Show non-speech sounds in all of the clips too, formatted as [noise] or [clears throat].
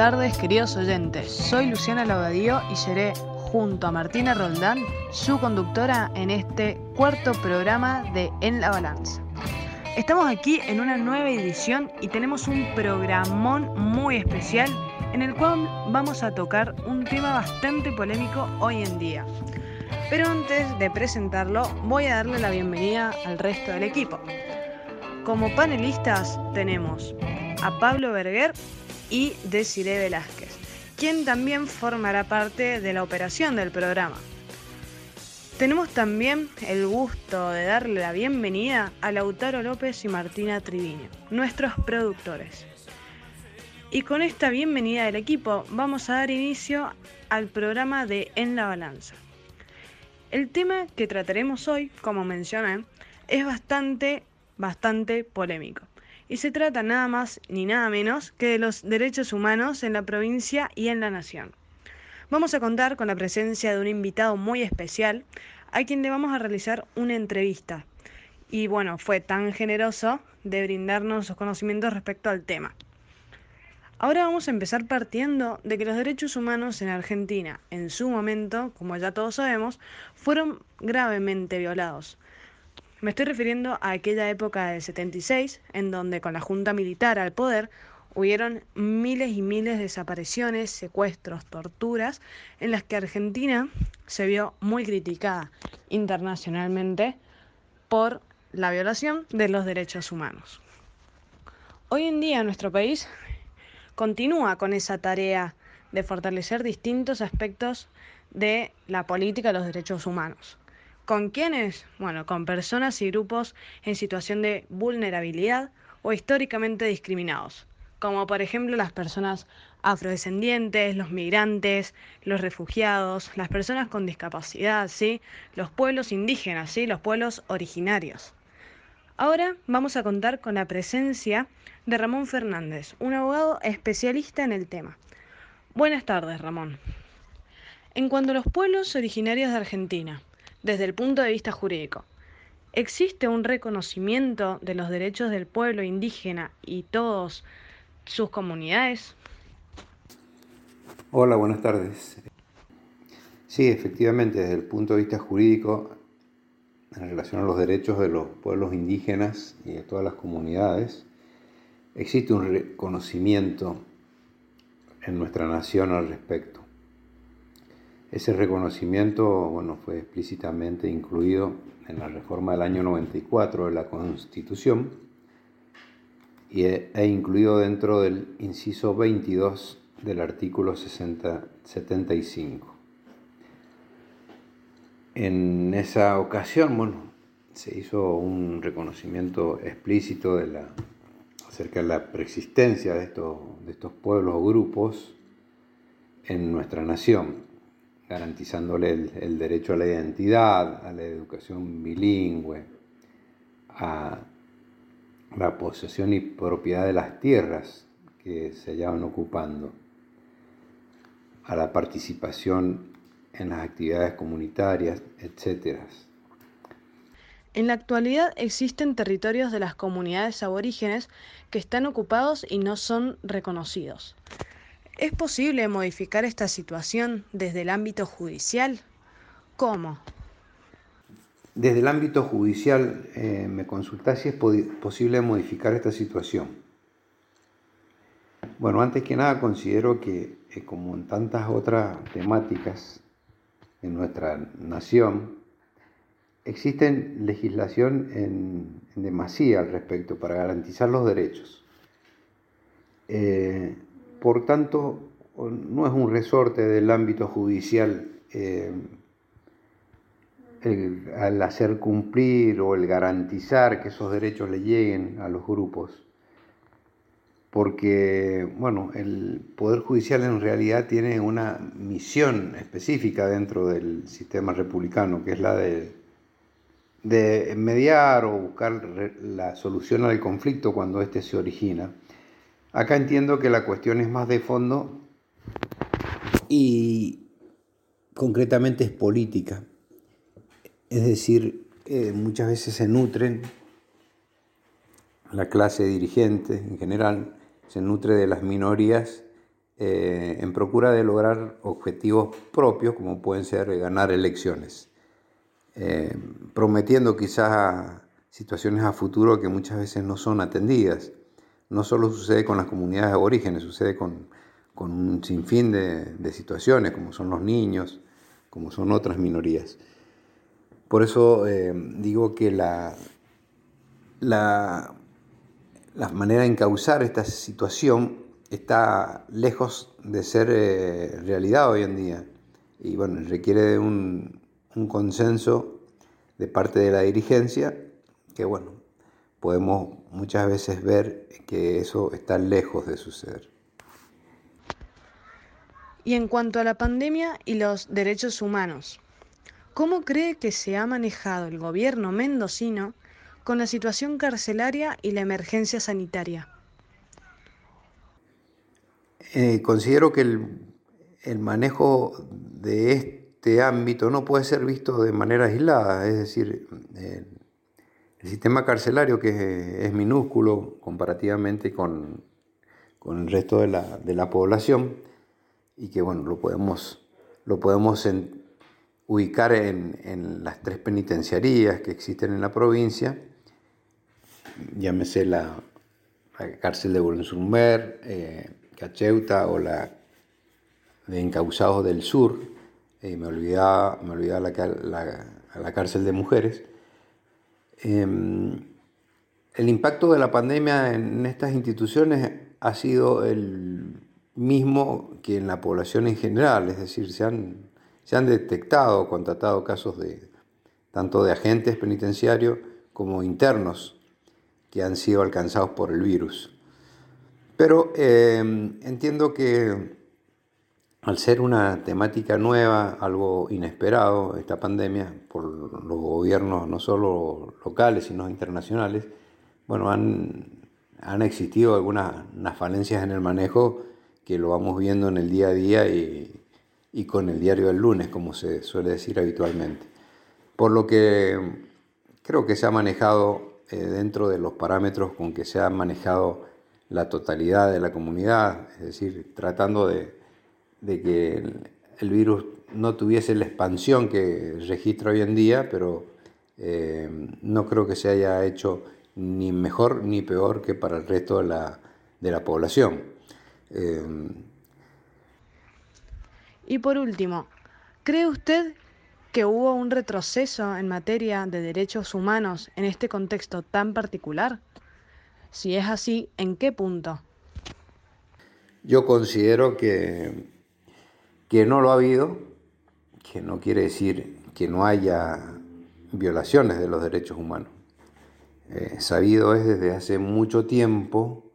tardes queridos oyentes. Soy Luciana Lavadío y seré junto a Martina Roldán su conductora en este cuarto programa de En la Balanza. Estamos aquí en una nueva edición y tenemos un programón muy especial en el cual vamos a tocar un tema bastante polémico hoy en día. Pero antes de presentarlo, voy a darle la bienvenida al resto del equipo. Como panelistas tenemos a Pablo Berger y Desiree Velázquez, quien también formará parte de la operación del programa. Tenemos también el gusto de darle la bienvenida a Lautaro López y Martina Triviño, nuestros productores. Y con esta bienvenida del equipo vamos a dar inicio al programa de En la Balanza. El tema que trataremos hoy, como mencioné, es bastante, bastante polémico. Y se trata nada más ni nada menos que de los derechos humanos en la provincia y en la nación. Vamos a contar con la presencia de un invitado muy especial a quien le vamos a realizar una entrevista. Y bueno, fue tan generoso de brindarnos sus conocimientos respecto al tema. Ahora vamos a empezar partiendo de que los derechos humanos en Argentina, en su momento, como ya todos sabemos, fueron gravemente violados. Me estoy refiriendo a aquella época del 76, en donde con la Junta Militar al poder hubieron miles y miles de desapariciones, secuestros, torturas, en las que Argentina se vio muy criticada internacionalmente por la violación de los derechos humanos. Hoy en día nuestro país continúa con esa tarea de fortalecer distintos aspectos de la política de los derechos humanos. ¿Con quiénes? Bueno, con personas y grupos en situación de vulnerabilidad o históricamente discriminados, como por ejemplo las personas afrodescendientes, los migrantes, los refugiados, las personas con discapacidad, ¿sí? los pueblos indígenas, ¿sí? los pueblos originarios. Ahora vamos a contar con la presencia de Ramón Fernández, un abogado especialista en el tema. Buenas tardes, Ramón. En cuanto a los pueblos originarios de Argentina, desde el punto de vista jurídico, ¿existe un reconocimiento de los derechos del pueblo indígena y todas sus comunidades? Hola, buenas tardes. Sí, efectivamente, desde el punto de vista jurídico en relación a los derechos de los pueblos indígenas y de todas las comunidades, existe un reconocimiento en nuestra nación al respecto. Ese reconocimiento bueno, fue explícitamente incluido en la reforma del año 94 de la Constitución y e incluido dentro del inciso 22 del artículo 60, 75. En esa ocasión, bueno, se hizo un reconocimiento explícito de la, acerca de la preexistencia de estos, de estos pueblos o grupos en nuestra nación, garantizándole el, derecho a la identidad, a la educación bilingüe, a la posesión y propiedad de las tierras que se hallaban ocupando, a la participación en las actividades comunitarias, etc. En la actualidad existen territorios de las comunidades aborígenes que están ocupados y no son reconocidos. ¿Es posible modificar esta situación desde el ámbito judicial? ¿Cómo? Desde el ámbito judicial eh, me consultás si es posible modificar esta situación. Bueno, antes que nada considero que, eh, como en tantas otras temáticas, en nuestra nación, existen legislación en, demasía al respecto para garantizar los derechos. Eh, por tanto, no es un resorte del ámbito judicial eh, el, al hacer cumplir o el garantizar que esos derechos le lleguen a los grupos porque bueno, el Poder Judicial en realidad tiene una misión específica dentro del sistema republicano, que es la de, de mediar o buscar la solución al conflicto cuando éste se origina. Acá entiendo que la cuestión es más de fondo y concretamente es política. Es decir, eh, muchas veces se nutren la clase dirigente en general se nutre de las minorías eh, en procura de lograr objetivos propios como pueden ser ganar elecciones, eh, prometiendo quizás situaciones a futuro que muchas veces no son atendidas. No solo sucede con las comunidades aborígenes, sucede con, un sinfín de, situaciones, como son los niños, como son otras minorías. Por eso eh, digo que la, la, manera de encauzar esta situación está lejos de ser eh, realidad hoy en día. Y bueno, requiere de un, un consenso de parte de la dirigencia que bueno, podemos muchas veces ver que eso está lejos de suceder. Y en cuanto a la pandemia y los derechos humanos, ¿cómo cree que se ha manejado el gobierno mendocino con la situación carcelaria y la emergencia sanitaria? Eh, considero que el, manejo de este ámbito no puede ser visto de manera aislada, es decir, el, sistema carcelario que es, minúsculo comparativamente con, el resto de la, población y que bueno, lo podemos, lo podemos ubicar en, las tres penitenciarías que existen en la provincia, llámese la, cárcel de Bolensumber, eh, Cacheuta o la de Encausados del Sur, eh, me olvidaba, me olvidaba la, la, cárcel de mujeres. Em, el impacto de la pandemia en estas instituciones ha sido el mismo que en la población en general, es decir, se han, se han detectado, constatado casos de tanto de agentes penitenciarios como internos que han sido alcanzados por el virus. Pero em, entiendo que al ser una temática nueva, algo inesperado, esta pandemia, por los gobiernos no solo locales, sino internacionales, bueno, han, existido algunas falencias en el manejo que lo vamos viendo en el día a día y, con el diario del lunes, como se suele decir habitualmente. Por lo que creo que se ha manejado eh, dentro de los parámetros con que se ha manejado la totalidad de la comunidad, es decir, tratando de, que el, virus no tuviese la expansión que registra hoy en día, pero eh, no creo que se haya hecho ni mejor ni peor que para el resto de la, población. Eh, y por último, ¿cree usted que hubo un retroceso en materia de derechos humanos en este contexto tan particular? Si es así, ¿en qué punto? Yo considero que, que no lo ha habido, que no quiere decir que no haya violaciones de los derechos humanos. Eh, sabido es desde hace mucho tiempo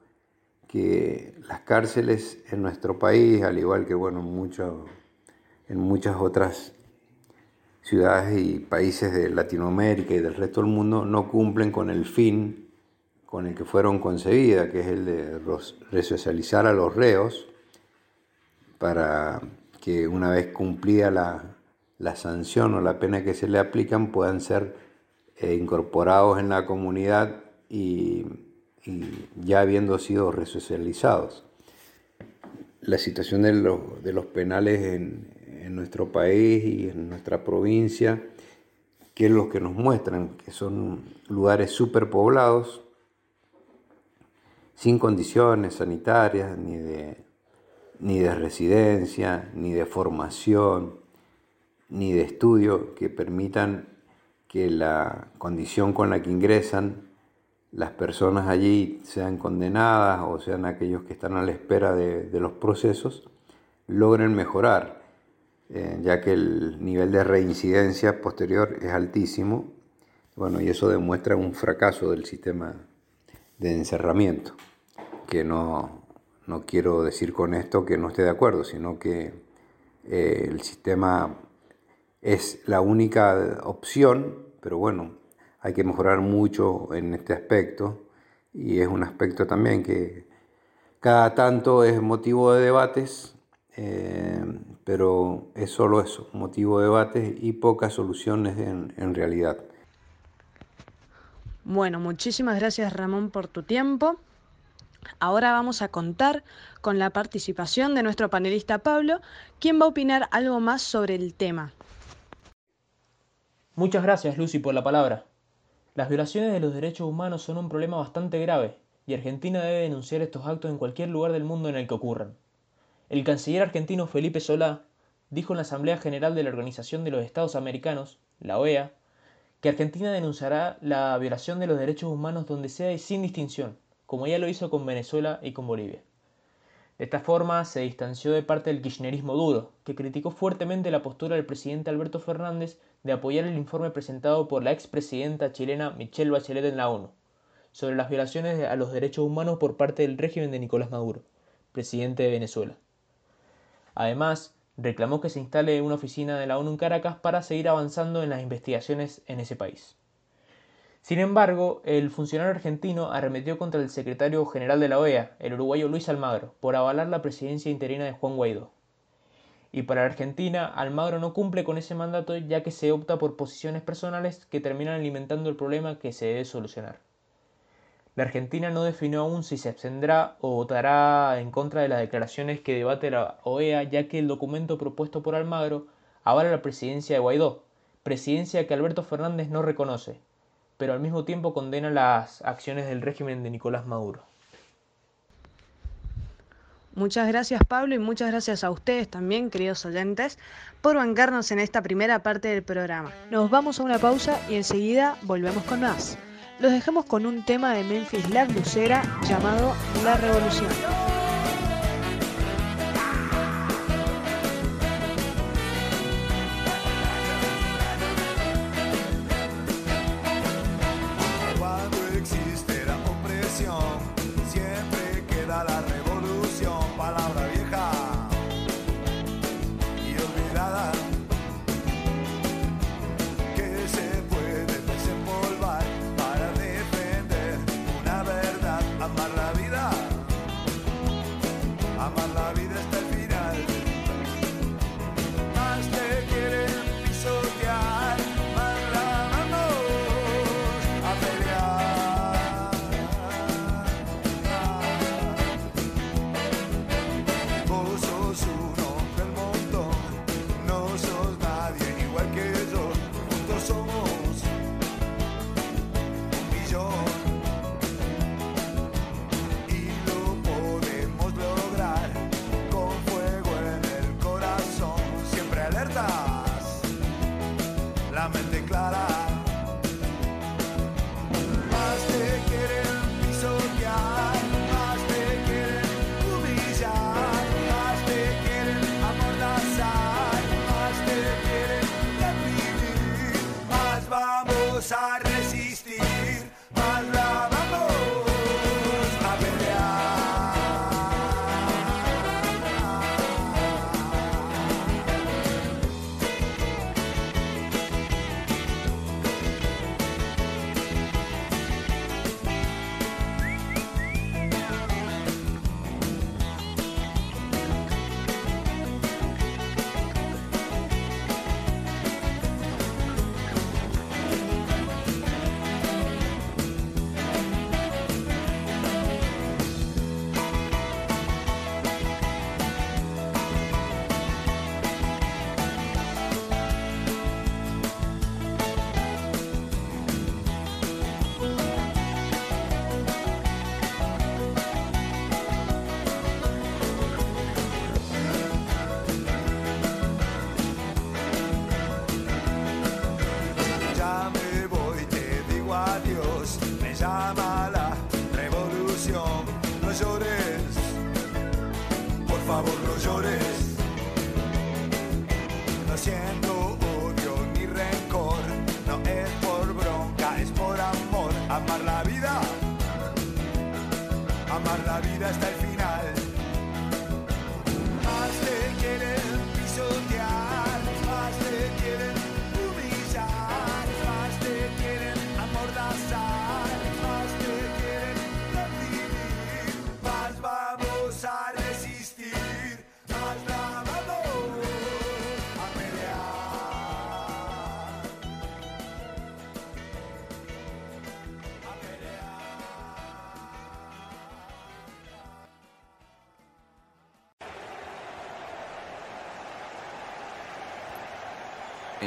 que las cárceles en nuestro país, al igual que bueno, en muchas otras ciudades y países de Latinoamérica y del resto del mundo, no cumplen con el fin con el que fueron concebidas, que es el de resocializar a los reos para que una vez cumplida la, sanción o la pena que se le aplican puedan ser eh, incorporados en la comunidad y, ya habiendo sido resocializados. La situación de los, penales en, en nuestro país y en nuestra provincia, que es lo que nos muestran, que son lugares superpoblados, sin condiciones sanitarias, ni de, ni de residencia, ni de formación, ni de estudio que permitan que la condición con la que ingresan las personas allí sean condenadas o sean aquellos que están a la espera de, los procesos, logren mejorar, eh, ya que el nivel de reincidencia posterior es altísimo. Bueno, y eso demuestra un fracaso del sistema de encerramiento, que no, quiero decir con esto que no esté de acuerdo, sino que eh, el sistema es la única opción, pero bueno, hay que mejorar mucho en este aspecto y es un aspecto también que cada tanto es motivo de debates, eh, pero es solo eso, motivo de debates y pocas soluciones en realidad. Bueno, muchísimas gracias Ramón por tu tiempo. Ahora vamos a contar con la participación de nuestro panelista Pablo, quien va a opinar algo más sobre el tema. Muchas gracias Lucy por la palabra. Las violaciones de los derechos humanos son un problema bastante grave y Argentina debe denunciar estos actos en cualquier lugar del mundo en el que ocurran. El canciller argentino Felipe Solá dijo en la Asamblea General de la Organización de los Estados Americanos, la OEA, que Argentina denunciará la violación de los derechos humanos donde sea y sin distinción, como ya lo hizo con Venezuela y con Bolivia. De esta forma se distanció de parte del kirchnerismo duro, que criticó fuertemente la postura del presidente Alberto Fernández de apoyar el informe presentado por la expresidenta chilena Michelle Bachelet en la ONU, sobre las violaciones a los derechos humanos por parte del régimen de Nicolás Maduro, presidente de Venezuela. Además, reclamó que se instale una oficina de la ONU en Caracas para seguir avanzando en las investigaciones en ese país. Sin embargo, el funcionario argentino arremetió contra el secretario general de la OEA, el uruguayo Luis Almagro, por avalar la presidencia interina de Juan Guaidó. Y para Argentina, Almagro no cumple con ese mandato ya que se opta por posiciones personales que terminan alimentando el problema que se debe solucionar. La Argentina no definió aún si se abstendrá o votará en contra de las declaraciones que debate la OEA, ya que el documento propuesto por Almagro avala la presidencia de Guaidó, presidencia que Alberto Fernández no reconoce, pero al mismo tiempo condena las acciones del régimen de Nicolás Maduro. Muchas gracias Pablo y muchas gracias a ustedes también, queridos oyentes, por bancarnos en esta primera parte del programa. Nos vamos a una pausa y enseguida volvemos con más los dejamos con un tema de Memphis La Lucera llamado La Revolución.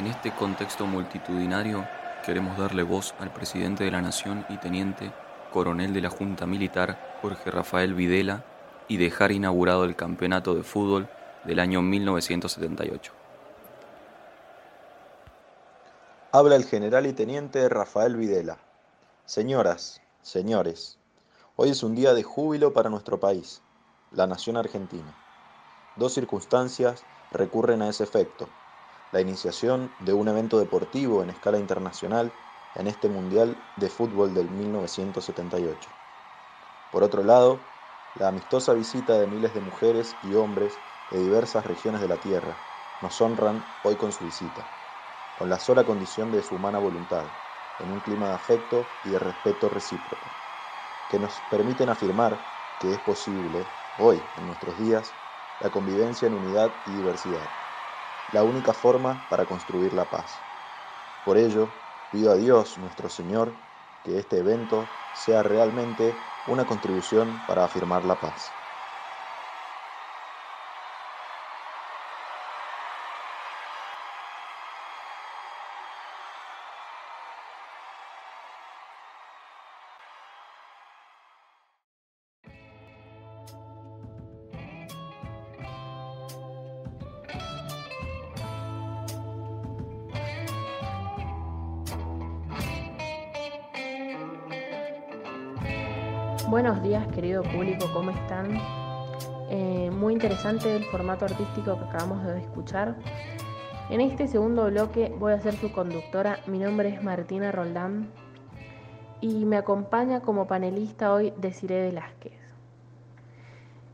Este contexto multitudinario, queremos darle voz al presidente de la Nación y teniente coronel de la Junta Militar, Jorge Rafael Videla, y dejar inaugurado el campeonato de fútbol del año 1978. Habla el general y teniente Rafael Videla. Señoras, señores, hoy es un día de júbilo para nuestro país, la nación argentina. Dos circunstancias recurren a ese efecto. La iniciación de un evento deportivo en escala internacional en este Mundial de Fútbol del 1978. Por otro lado, la amistosa visita de miles de mujeres y hombres de diversas regiones de la Tierra nos honran hoy con su visita, con la sola condición de su humana voluntad, en un clima de afecto y de respeto recíproco, que nos permiten afirmar que es posible, hoy, en nuestros días, la convivencia en unidad y diversidad, la única forma para construir la paz. Por ello, pido a Dios nuestro Señor que este evento sea realmente una contribución para afirmar la paz. Público, ¿cómo están? Eh, muy interesante el formato artístico que acabamos de escuchar. En este segundo bloque voy a ser su conductora. Mi nombre es Martina Roldán y me acompaña como panelista hoy Desiree Velázquez.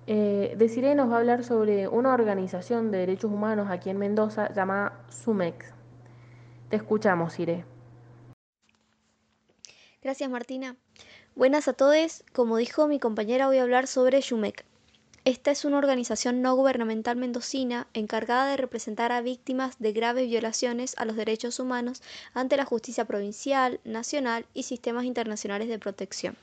Eh, Desiree nos va a hablar sobre una organización de derechos humanos aquí en Mendoza llamada SUMEX. Te escuchamos, Iré. Gracias, Martina. Buenas a todos. Como dijo mi compañera, voy a hablar sobre Yumec. Esta es una organización no gubernamental mendocina encargada de representar a víctimas de graves violaciones a los derechos humanos ante la justicia provincial, nacional y sistemas internacionales de protección.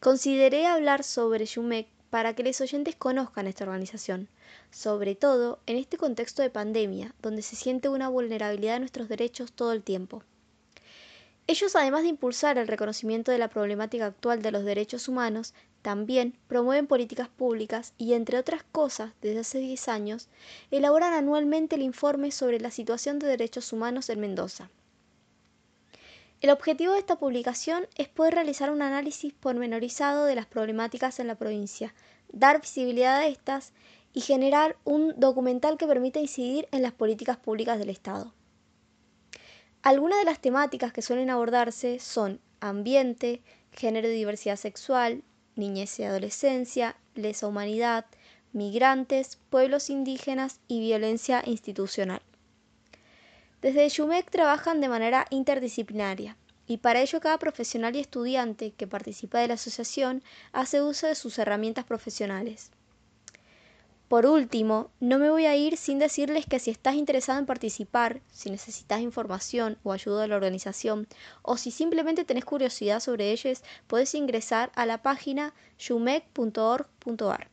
Consideré hablar sobre Yumec para que los oyentes conozcan esta organización, sobre todo en este contexto de pandemia, donde se siente una vulnerabilidad de nuestros derechos todo el tiempo. Ellos, además de impulsar el reconocimiento de la problemática actual de los derechos humanos, también promueven políticas públicas y, entre otras cosas, desde hace 10 años, elaboran anualmente el informe sobre la situación de derechos humanos en Mendoza. El objetivo de esta publicación es poder realizar un análisis pormenorizado de las problemáticas en la provincia, dar visibilidad a estas y generar un documental que permita incidir en las políticas públicas del Estado. Algunas de las temáticas que suelen abordarse son ambiente, género y diversidad sexual, niñez y adolescencia, lesa humanidad, migrantes, pueblos indígenas y violencia institucional. Desde Yumec trabajan de manera interdisciplinaria y para ello cada profesional y estudiante que participa de la asociación hace uso de sus herramientas profesionales. Por último, no me voy a ir sin decirles que si estás interesado en participar, si necesitas información o ayuda de la organización, o si simplemente tenés curiosidad sobre ellos, puedes ingresar a la página shumec.org.ar.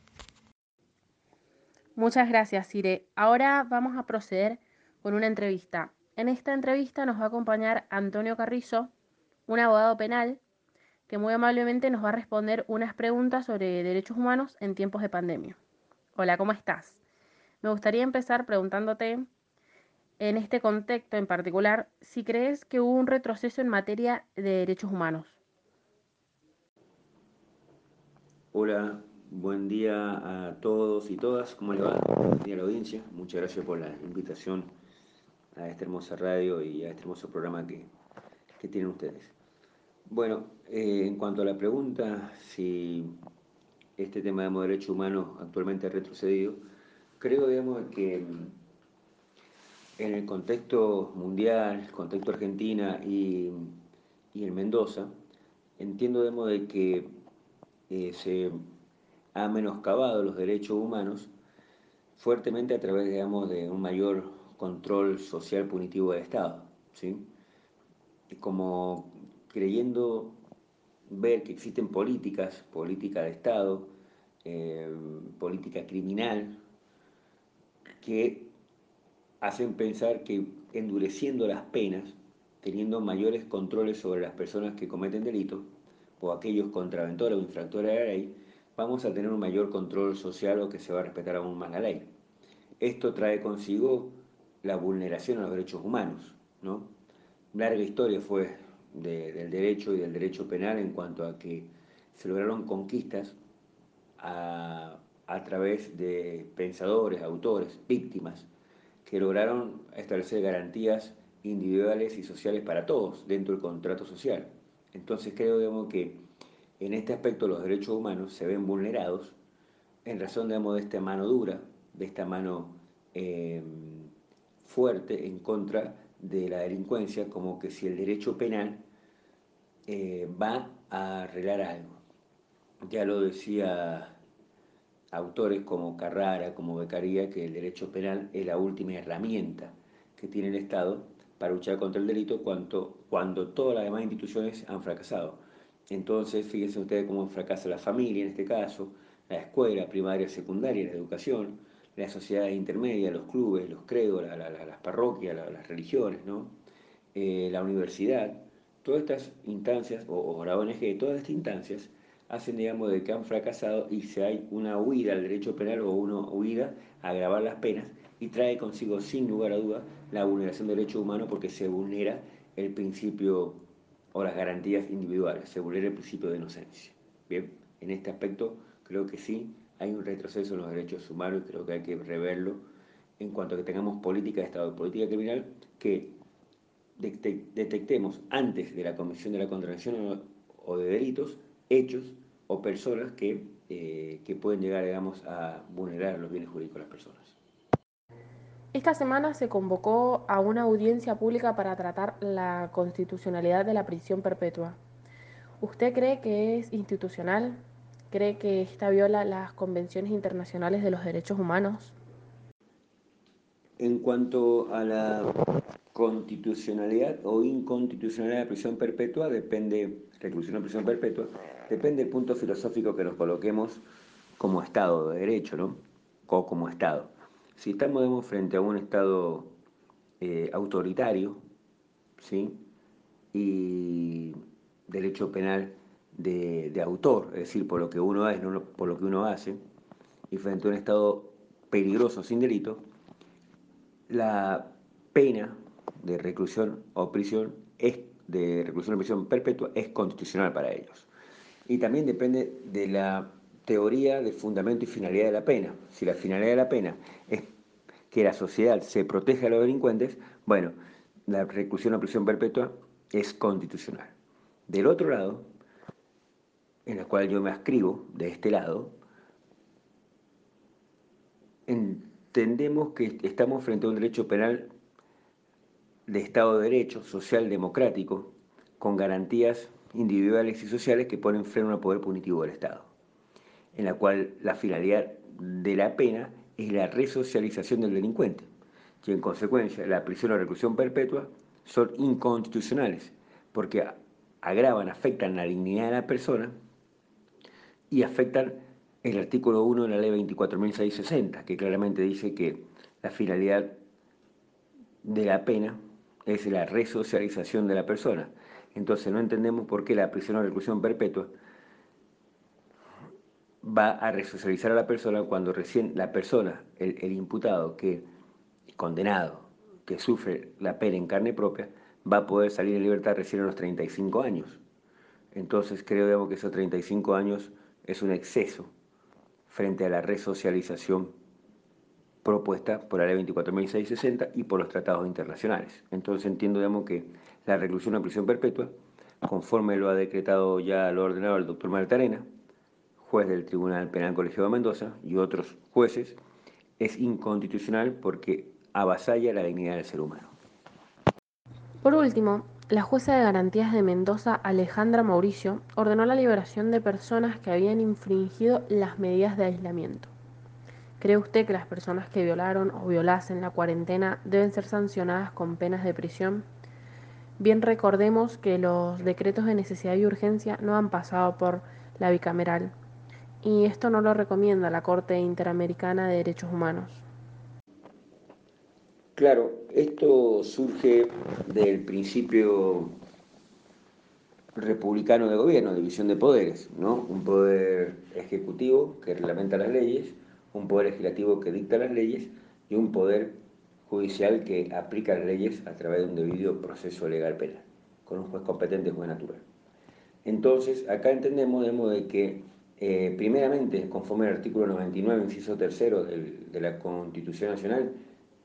Muchas gracias, Sire. Ahora vamos a proceder con una entrevista. En esta entrevista nos va a acompañar Antonio Carrizo, un abogado penal, que muy amablemente nos va a responder unas preguntas sobre derechos humanos en tiempos de pandemia. Hola, ¿cómo estás? Me gustaría empezar preguntándote, en este contexto en particular, si crees que hubo un retroceso en materia de derechos humanos. Hola, buen día a todos y todas. ¿Cómo le va? Buen día a la audiencia. Muchas gracias por la invitación a esta hermosa radio y a este hermoso programa que, tienen ustedes. Bueno, eh, en cuanto a la pregunta, si este tema de derechos humanos actualmente ha retrocedido, creo digamos, que mm, en el contexto mundial, el contexto Argentina y, y en Mendoza, entiendo digamos, de que eh, se ha menoscabado los derechos humanos fuertemente a través digamos, de un mayor control social punitivo del Estado. ¿sí? Como creyendo ver que existen políticas, política de Estado, eh, política criminal, que hacen pensar que endureciendo las penas, teniendo mayores controles sobre las personas que cometen delitos o aquellos contraventores o infractores de la ley, vamos a tener un mayor control social o que se va a respetar aún más la ley. Esto trae consigo la vulneración a los derechos humanos. ¿no? Larga historia fue del derecho y del derecho penal en cuanto a que se lograron conquistas a, través de pensadores, autores, víctimas, que lograron establecer garantías individuales y sociales para todos dentro del contrato social. Entonces creo que en este aspecto los derechos humanos se ven vulnerados en razón de esta mano dura, de esta mano eh, fuerte en contra de la delincuencia, como que si el derecho penal eh, va a arreglar algo. Ya lo decía autores como Carrara, como Becaría, que el derecho penal es la última herramienta que tiene el Estado para luchar contra el delito cuando, cuando todas las demás instituciones han fracasado. Entonces, fíjense ustedes cómo fracasa la familia en este caso, la escuela primaria, secundaria, la educación, la sociedad intermedia, los clubes, los credos, las parroquias, las religiones, ¿no? Eh, la universidad, todas estas instancias, o, o la ONG, todas estas instancias hacen, digamos, de que han fracasado y si hay una huida al derecho penal o una huida a agravar las penas y trae consigo, sin lugar a duda, la vulneración de derechos humanos porque se vulnera el principio o las garantías individuales, se vulnera el principio de inocencia. Bien, en este aspecto creo que sí hay un retroceso en los derechos humanos y creo que hay que reverlo en cuanto que tengamos política de Estado política criminal que detectemos antes de la comisión de la contravención o de delitos hechos o personas que, eh, que pueden llegar, digamos, a vulnerar los bienes jurídicos de las personas. Esta semana se convocó a una audiencia pública para tratar la constitucionalidad de la prisión perpetua. ¿Usted cree que es institucional? ¿Cree que esta viola las convenciones internacionales de los derechos humanos? En cuanto a la constitucionalidad o inconstitucionalidad de prisión perpetua, depende, reclusión o prisión perpetua, depende del punto filosófico que nos coloquemos como Estado de Derecho, ¿no? O como Estado. Si estamos frente a un Estado eh, autoritario, ¿sí? Y derecho penal de, autor, es decir, por lo que uno es, por lo que uno hace, y frente a un Estado peligroso sin delito, la pena de reclusión o prisión es de reclusión o prisión perpetua es constitucional para ellos. Y también depende de la teoría de fundamento y finalidad de la pena. Si la finalidad de la pena es que la sociedad se proteja a los delincuentes, bueno, la reclusión o prisión perpetua es constitucional. Del otro lado, en la cual yo me ascribo, de este lado, entendemos que estamos frente a un derecho penal de Estado de Derecho, social, democrático, con garantías individuales y sociales que ponen freno al poder punitivo del Estado en la cual la finalidad de la pena es la resocialización del delincuente, y en consecuencia la prisión o reclusión perpetua son inconstitucionales, porque agravan, afectan la dignidad de la persona y afectan el artículo 1 de la ley 24.660, que claramente dice que la finalidad de la pena es la resocialización de la persona. Entonces no entendemos por qué la prisión o reclusión perpetua va a resocializar a la persona cuando recién la persona, el, imputado que condenado, que sufre la pena en carne propia, va a poder salir en libertad recién a los 35 años. Entonces creo que esos 35 años es un exceso frente a la resocialización propuesta por la ley 24.660 y por los tratados internacionales. Entonces entiendo digamos, que la reclusión a prisión perpetua, conforme lo ha decretado ya, lo ordenado el doctor Martarena, juez del Tribunal Penal Colegiado de Mendoza y otros jueces, es inconstitucional porque avasalla la dignidad del ser humano. Por último, la jueza de garantías de Mendoza, Alejandra Mauricio, ordenó la liberación de personas que habían infringido las medidas de aislamiento. ¿Cree usted que las personas que violaron o violasen la cuarentena deben ser sancionadas con penas de prisión? Bien recordemos que los decretos de necesidad y urgencia no han pasado por la bicameral, y esto no lo recomienda la Corte Interamericana de Derechos Humanos. Claro, esto surge del principio republicano de gobierno, división de poderes, ¿no? Un poder ejecutivo que reglamenta las leyes, un poder legislativo que dicta las leyes y un poder judicial que aplica las leyes a través de un debido proceso legal penal, con un juez competente juez natural. Entonces, acá entendemos de que, eh, primeramente, conforme al artículo 99, inciso tercero de la Constitución Nacional,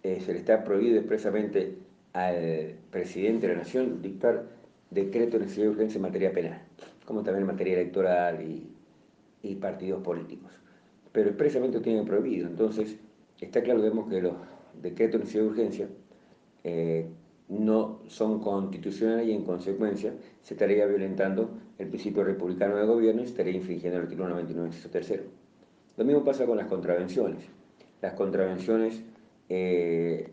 eh, se le está prohibido expresamente al presidente de la Nación dictar decreto de necesidad de urgencia en materia penal, como también en materia electoral y, y partidos políticos. Pero expresamente lo tienen prohibido. Entonces, está claro, vemos que los decretos de necesidad de urgencia eh, no son constitucionales y en consecuencia se estaría violentando el principio republicano de gobierno y se estaría infringiendo el artículo 99, tercero. Lo mismo pasa con las contravenciones. Las contravenciones eh,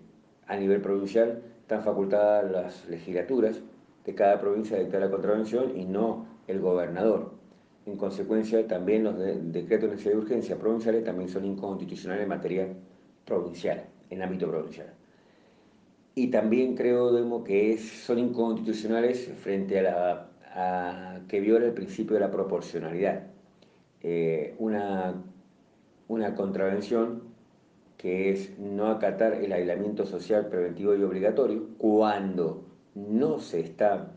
a nivel provincial están facultadas las legislaturas de cada provincia de dictar la contravención y no el gobernador. En consecuencia, también los decretos de necesidad urgencia provinciales también son inconstitucionales en materia provincial, en ámbito provincial. Y también creo Demo, que son inconstitucionales frente a, la, que viola el principio de la proporcionalidad. Eh, una, una contravención que es no acatar el aislamiento social preventivo y obligatorio cuando no se está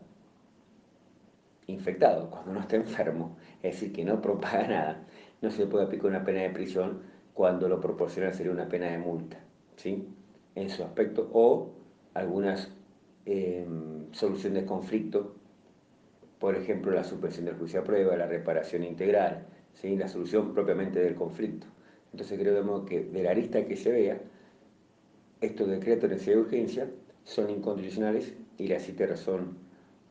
infectado, cuando no está enfermo, es decir, que no propaga nada, no se puede aplicar una pena de prisión cuando lo proporcional sería una pena de multa, ¿sí? En su aspecto, o algunas em, soluciones de conflicto, por ejemplo, la suspensión del juicio a prueba, la reparación integral, ¿sí? la solución propiamente del conflicto. Entonces creo que de la lista que se vea, estos decretos de urgencia son inconstitucionales y le cité razón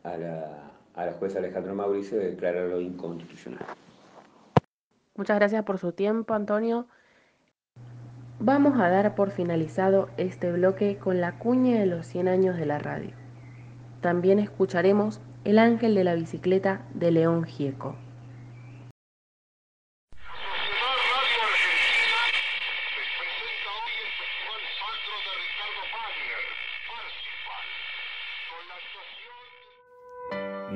a la, a la jueza Alejandro Mauricio de declararlo inconstitucional. Muchas gracias por su tiempo, Antonio. Vamos a dar por finalizado este bloque con la cuña de los 100 años de la radio. También escucharemos El ángel de la bicicleta de León Gieco.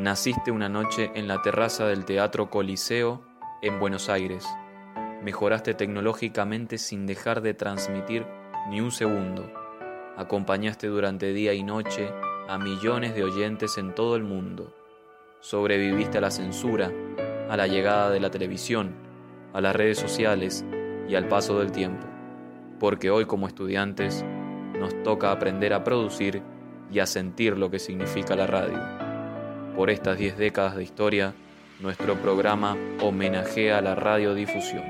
Naciste una noche en la terraza del Teatro Coliseo en Buenos Aires. Mejoraste tecnológicamente sin dejar de transmitir ni un segundo. Acompañaste durante día y noche a millones de oyentes en todo el mundo. Sobreviviste a la censura, a la llegada de la televisión, a las redes sociales y al paso del tiempo. Porque hoy como estudiantes nos toca aprender a producir y a sentir lo que significa la radio por estas 10 décadas de historia, nuestro programa homenajea la radiodifusión.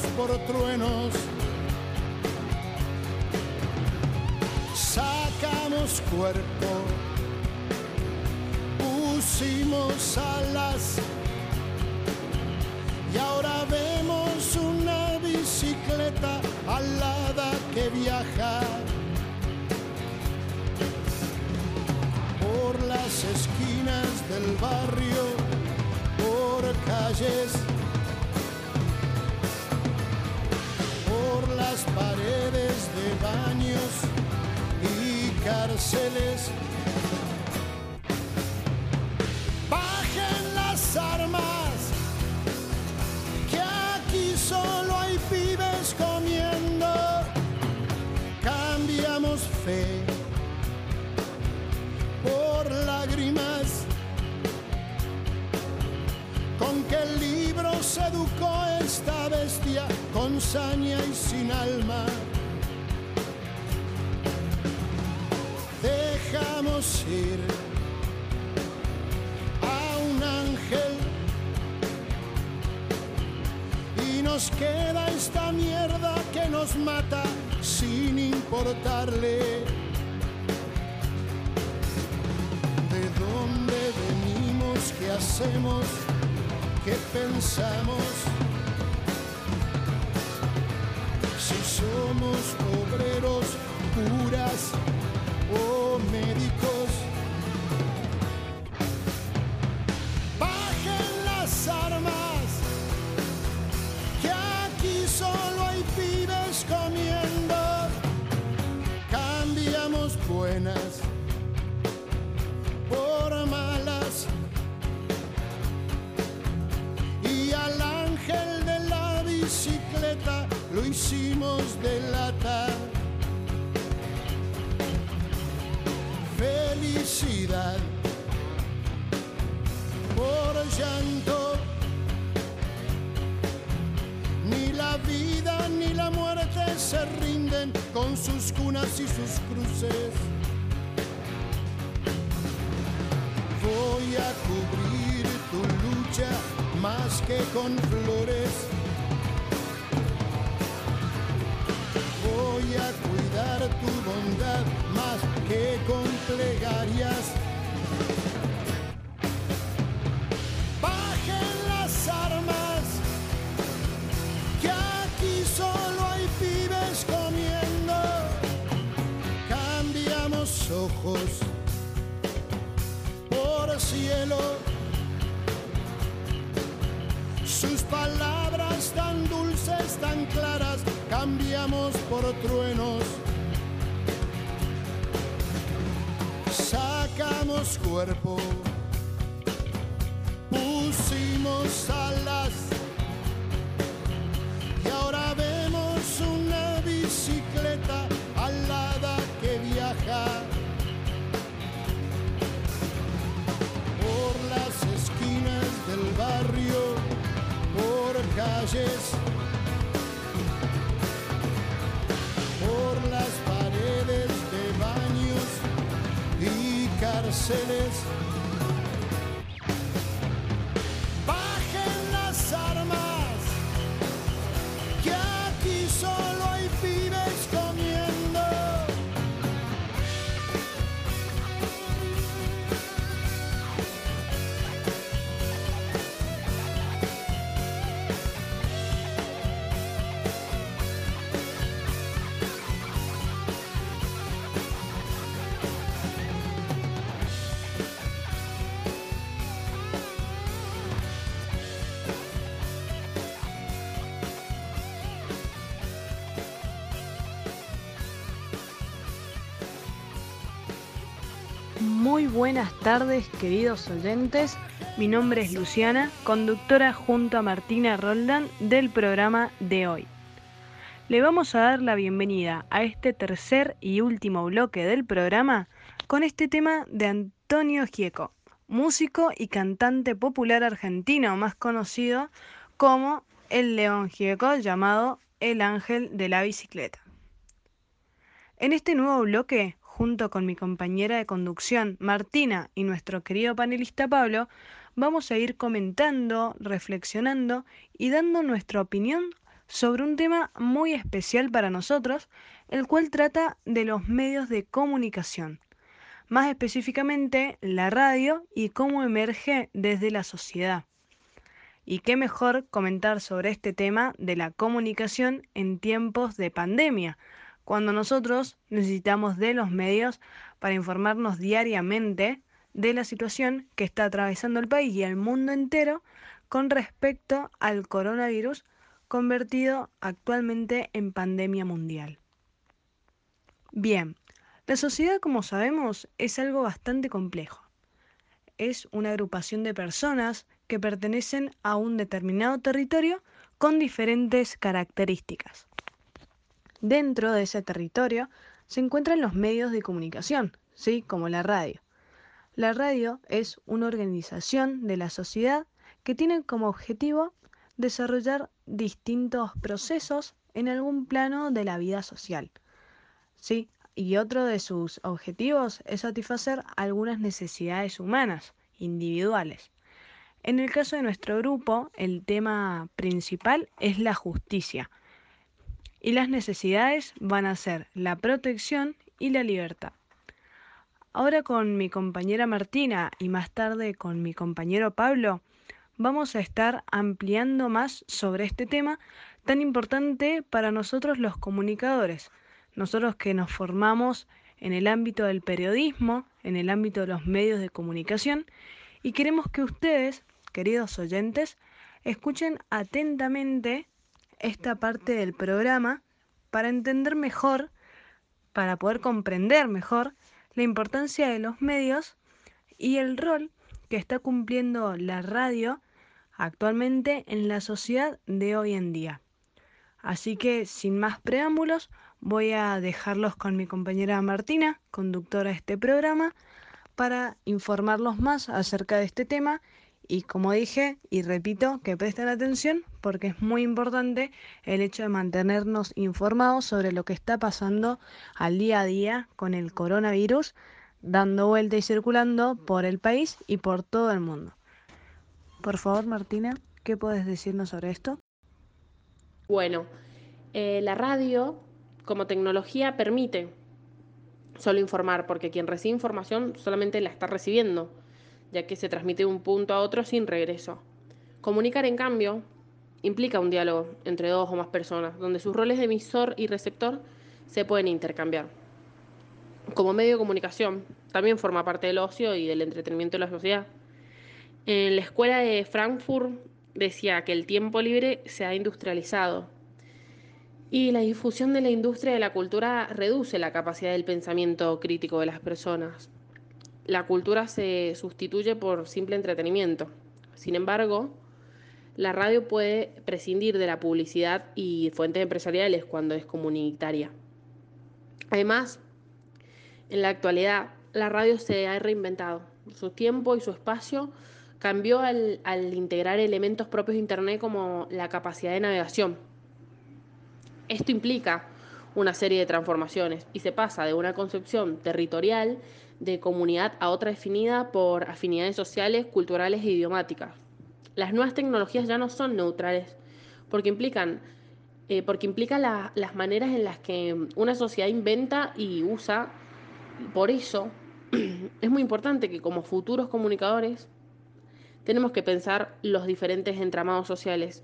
Por truenos. Sacamos cuerpo, pusimos alas y ahora vemos una bicicleta alada que viaja por las esquinas del barrio calles, por las paredes de baños y cárceles. Con saña y sin alma. Dejamos ir a un ángel y nos queda esta mierda que nos mata sin importarle. ¿De sabemos qué hacemos, qué pensamos. Obreros, curas Felicidad por llanto. Ni la vida ni la muerte se rinden con sus cunas y sus cruces. Voy a cubrir tu lucha más que con flores. Voy a cuidar tu bondad más que con plegarias. Bajen las armas, que aquí solo hay pibes comiendo. Cambiamos ojos por cielo. Sus palabras tan dulces, tan claras, cambiamos por truenos. Cuerpo, pusimos alas y ahora vemos una bicicleta alada que viaja. por las esquinas del barrio, por calles, y buenas tardes, queridos oyentes. Mi nombre es Luciana, conductora junto a Martina Roldán del programa de hoy. Le vamos a dar la bienvenida a este tercer y último bloque del programa con este tema de Antonio Gieco, músico y cantante popular argentino más conocido como el León Gieco llamado El Ángel de la Bicicleta. En este nuevo bloque junto con mi compañera de conducción Martina y nuestro querido panelista Pablo, vamos a ir comentando, reflexionando y dando nuestra opinión sobre un tema muy especial para nosotros, el cual trata de los medios de comunicación, más específicamente la radio y cómo emerge desde la sociedad. Y qué mejor comentar sobre este tema de la comunicación en tiempos de pandemia, cuando nosotros necesitamos de los medios para informarnos diariamente de la situación que está atravesando el país y el mundo entero con respecto al coronavirus convertido actualmente en pandemia mundial. Bien, la sociedad como sabemos es algo bastante complejo. Es una agrupación de personas que pertenecen a un determinado territorio con diferentes características. Dentro de ese territorio se encuentran los medios de comunicación, ¿sí? como la radio. La radio es una organización de la sociedad que tiene como objetivo desarrollar distintos procesos en algún plano de la vida social. ¿sí? Y otro de sus objetivos es satisfacer algunas necesidades humanas, individuales. En el caso de nuestro grupo, el tema principal es la justicia y las necesidades van a ser la protección y la libertad. Ahora con mi compañera Martina y más tarde con mi compañero Pablo vamos a estar ampliando más sobre este tema tan importante para nosotros los comunicadores, nosotros que nos formamos en el ámbito del periodismo, en el ámbito de los medios de comunicación y queremos que ustedes, queridos oyentes, escuchen atentamente esta parte del programa para entender mejor, para poder comprender mejor la importancia de los medios y el rol que está cumpliendo la radio actualmente en la sociedad de hoy en día. Así que sin más preámbulos, voy a dejarlos con mi compañera Martina, conductora de este programa, para informarlos más acerca de este tema y como dije y repito que presten atención porque es muy importante el hecho de mantenernos informados sobre lo que está pasando al día a día con el coronavirus dando vuelta y circulando por el país y por todo el mundo. Por favor, Martina, ¿qué puedes decirnos sobre esto? Bueno, eh, la radio como tecnología permite solo informar, porque quien recibe información solamente la está recibiendo ya que se transmite de un punto a otro sin regreso. Comunicar, en cambio, implica un diálogo entre dos o más personas, donde sus roles de emisor y receptor se pueden intercambiar. Como medio de comunicación, también forma parte del ocio y del entretenimiento de la sociedad. En la escuela de Frankfurt decía que el tiempo libre se ha industrializado y la difusión de la industria de la cultura reduce la capacidad del pensamiento crítico de las personas la cultura se sustituye por simple entretenimiento. Sin embargo, la radio puede prescindir de la publicidad y fuentes empresariales cuando es comunitaria. Además, en la actualidad, la radio se ha reinventado. Su tiempo y su espacio cambió al, al integrar elementos propios de Internet como la capacidad de navegación. Esto implica una serie de transformaciones y se pasa de una concepción territorial de comunidad a otra definida por afinidades sociales, culturales e idiomáticas. Las nuevas tecnologías ya no son neutrales porque implican, eh, porque implican las maneras en las que una sociedad inventa y usa. Por eso [clears throat] es muy importante que como futuros comunicadores tenemos que pensar los diferentes entramados sociales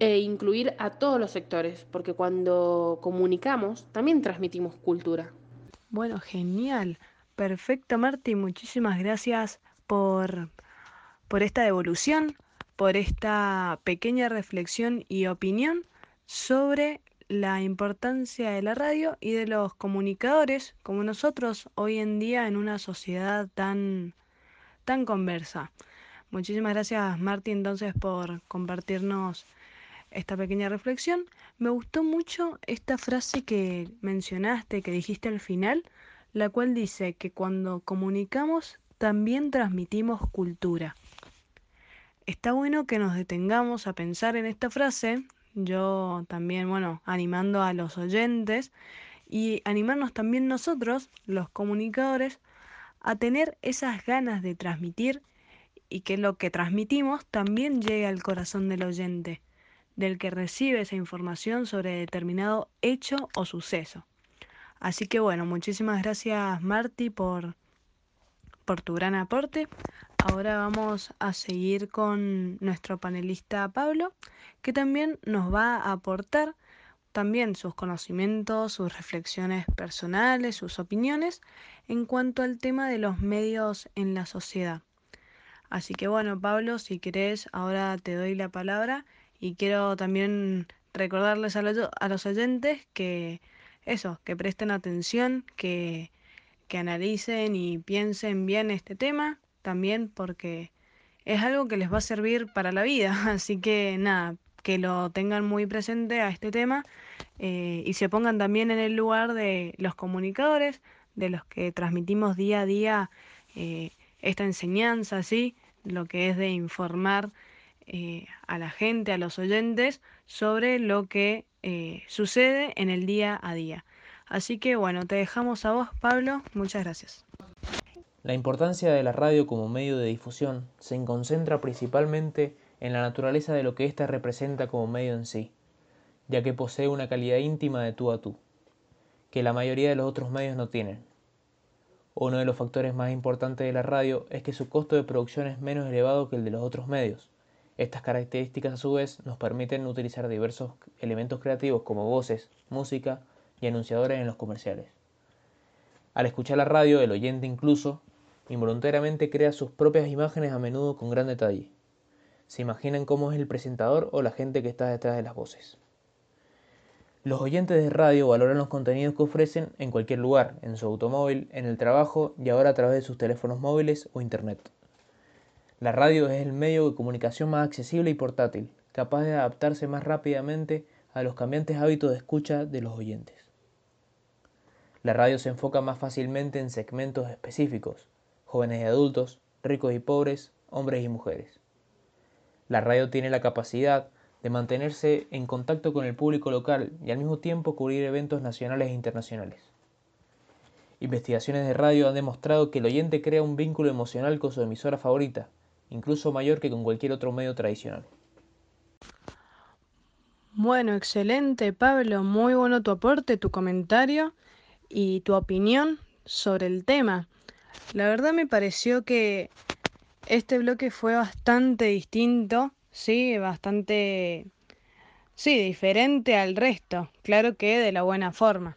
e incluir a todos los sectores, porque cuando comunicamos también transmitimos cultura. Bueno, genial. Perfecto, Marti. Muchísimas gracias por, por esta devolución, por esta pequeña reflexión y opinión sobre la importancia de la radio y de los comunicadores como nosotros hoy en día en una sociedad tan, tan conversa. Muchísimas gracias Marti entonces por compartirnos esta pequeña reflexión. Me gustó mucho esta frase que mencionaste, que dijiste al final, la cual dice que cuando comunicamos también transmitimos cultura. Está bueno que nos detengamos a pensar en esta frase, yo también, bueno, animando a los oyentes y animarnos también nosotros, los comunicadores, a tener esas ganas de transmitir y que lo que transmitimos también llegue al corazón del oyente, del que recibe esa información sobre determinado hecho o suceso. Así que bueno, muchísimas gracias Marty por, por tu gran aporte. Ahora vamos a seguir con nuestro panelista Pablo, que también nos va a aportar también sus conocimientos, sus reflexiones personales, sus opiniones en cuanto al tema de los medios en la sociedad. Así que bueno, Pablo, si querés, ahora te doy la palabra y quiero también recordarles a los, a los oyentes que eso, que presten atención, que, que analicen y piensen bien este tema, también porque es algo que les va a servir para la vida, [laughs] así que nada, que lo tengan muy presente a este tema eh, y se pongan también en el lugar de los comunicadores, de los que transmitimos día a día eh, esta enseñanza, ¿sí? lo que es de informar eh, a la gente, a los oyentes, sobre lo que eh, sucede en el día a día. Así que bueno, te dejamos a vos, Pablo. Muchas gracias. La importancia de la radio como medio de difusión se concentra principalmente en la naturaleza de lo que ésta representa como medio en sí, ya que posee una calidad íntima de tú a tú, que la mayoría de los otros medios no tienen. Uno de los factores más importantes de la radio es que su costo de producción es menos elevado que el de los otros medios. Estas características a su vez nos permiten utilizar diversos elementos creativos como voces, música y anunciadores en los comerciales. Al escuchar la radio, el oyente incluso involuntariamente crea sus propias imágenes a menudo con gran detalle. Se imaginan cómo es el presentador o la gente que está detrás de las voces. Los oyentes de radio valoran los contenidos que ofrecen en cualquier lugar, en su automóvil, en el trabajo y ahora a través de sus teléfonos móviles o internet. La radio es el medio de comunicación más accesible y portátil, capaz de adaptarse más rápidamente a los cambiantes hábitos de escucha de los oyentes. La radio se enfoca más fácilmente en segmentos específicos, jóvenes y adultos, ricos y pobres, hombres y mujeres. La radio tiene la capacidad de mantenerse en contacto con el público local y al mismo tiempo cubrir eventos nacionales e internacionales. Investigaciones de radio han demostrado que el oyente crea un vínculo emocional con su emisora favorita, incluso mayor que con cualquier otro medio tradicional. Bueno, excelente Pablo, muy bueno tu aporte, tu comentario y tu opinión sobre el tema. La verdad me pareció que este bloque fue bastante distinto, sí, bastante, sí, diferente al resto, claro que de la buena forma.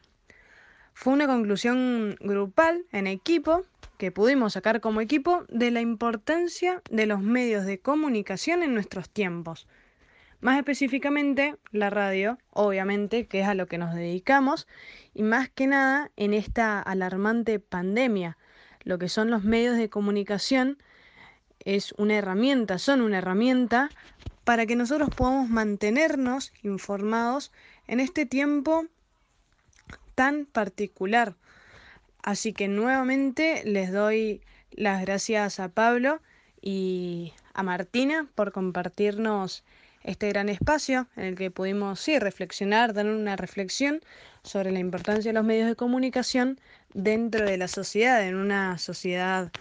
Fue una conclusión grupal en equipo que pudimos sacar como equipo de la importancia de los medios de comunicación en nuestros tiempos. Más específicamente, la radio, obviamente, que es a lo que nos dedicamos, y más que nada en esta alarmante pandemia. Lo que son los medios de comunicación es una herramienta, son una herramienta para que nosotros podamos mantenernos informados en este tiempo tan particular. Así que nuevamente les doy las gracias a Pablo y a Martina por compartirnos este gran espacio en el que pudimos sí reflexionar, dar una reflexión sobre la importancia de los medios de comunicación dentro de la sociedad, en una sociedad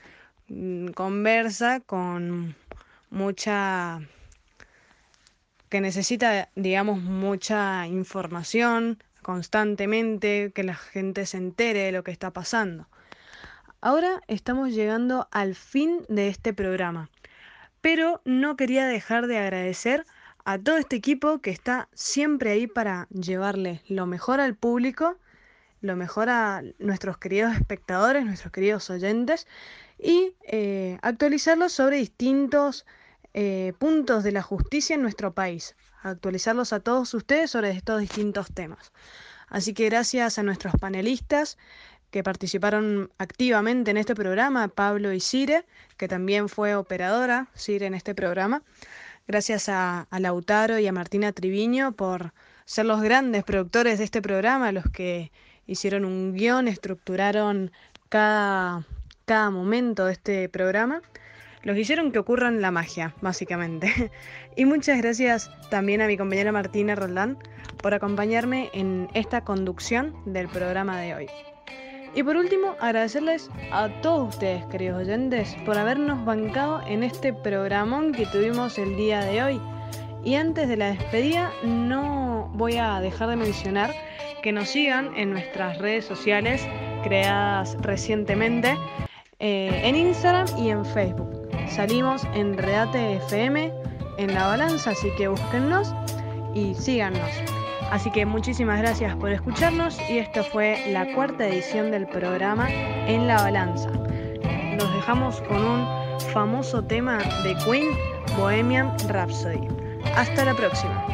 mm, conversa con mucha que necesita, digamos, mucha información, constantemente, que la gente se entere de lo que está pasando. Ahora estamos llegando al fin de este programa, pero no quería dejar de agradecer a todo este equipo que está siempre ahí para llevarle lo mejor al público, lo mejor a nuestros queridos espectadores, nuestros queridos oyentes y eh, actualizarlos sobre distintos eh, puntos de la justicia en nuestro país actualizarlos a todos ustedes sobre estos distintos temas. Así que gracias a nuestros panelistas que participaron activamente en este programa, Pablo y Cire, que también fue operadora, Cire, en este programa. Gracias a, Lautaro y a Martina Triviño por ser los grandes productores de este programa, los que hicieron un guion, estructuraron cada, cada momento de este programa los hicieron que ocurran la magia, básicamente. [laughs] y muchas gracias también a mi compañera Martina Roldán por acompañarme en esta conducción del programa de hoy. Y por último, agradecerles a todos ustedes, queridos oyentes, por habernos bancado en este programón que tuvimos el día de hoy. Y antes de la despedida, no voy a dejar de mencionar que nos sigan en nuestras redes sociales creadas recientemente, eh, en Instagram y en Facebook. Salimos en Redate FM en la balanza, así que búsquennos y síganos. Así que muchísimas gracias por escucharnos y esto fue la cuarta edición del programa En la Balanza. Nos dejamos con un famoso tema de Queen, Bohemian Rhapsody. Hasta la próxima.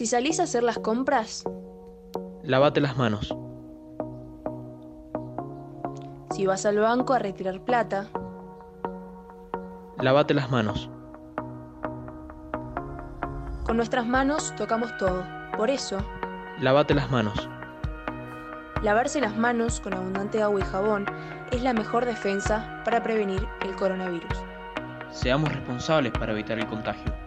Si salís a hacer las compras, lávate las manos. Si vas al banco a retirar plata, lávate las manos. Con nuestras manos tocamos todo. Por eso, Lavate las manos. lavarse las manos con abundante agua y jabón es la mejor defensa para prevenir el coronavirus. Seamos responsables para evitar el contagio.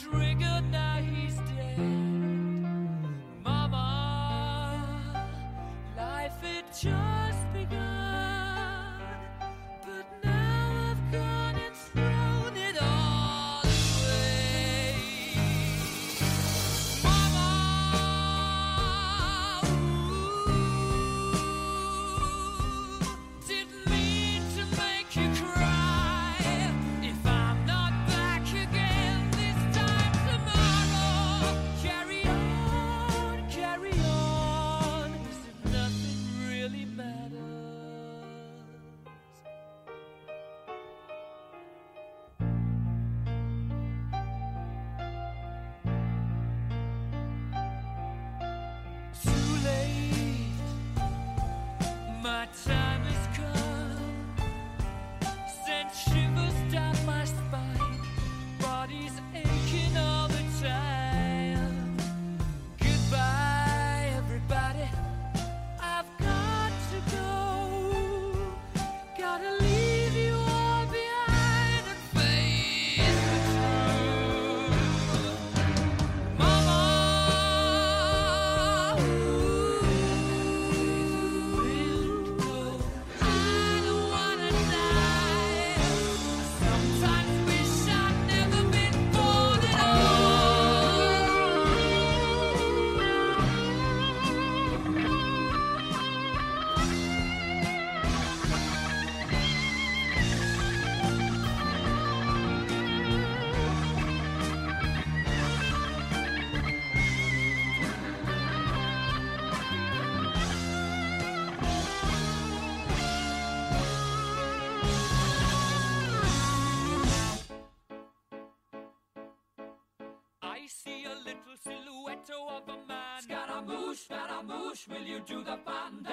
dream. Will you do the fandango?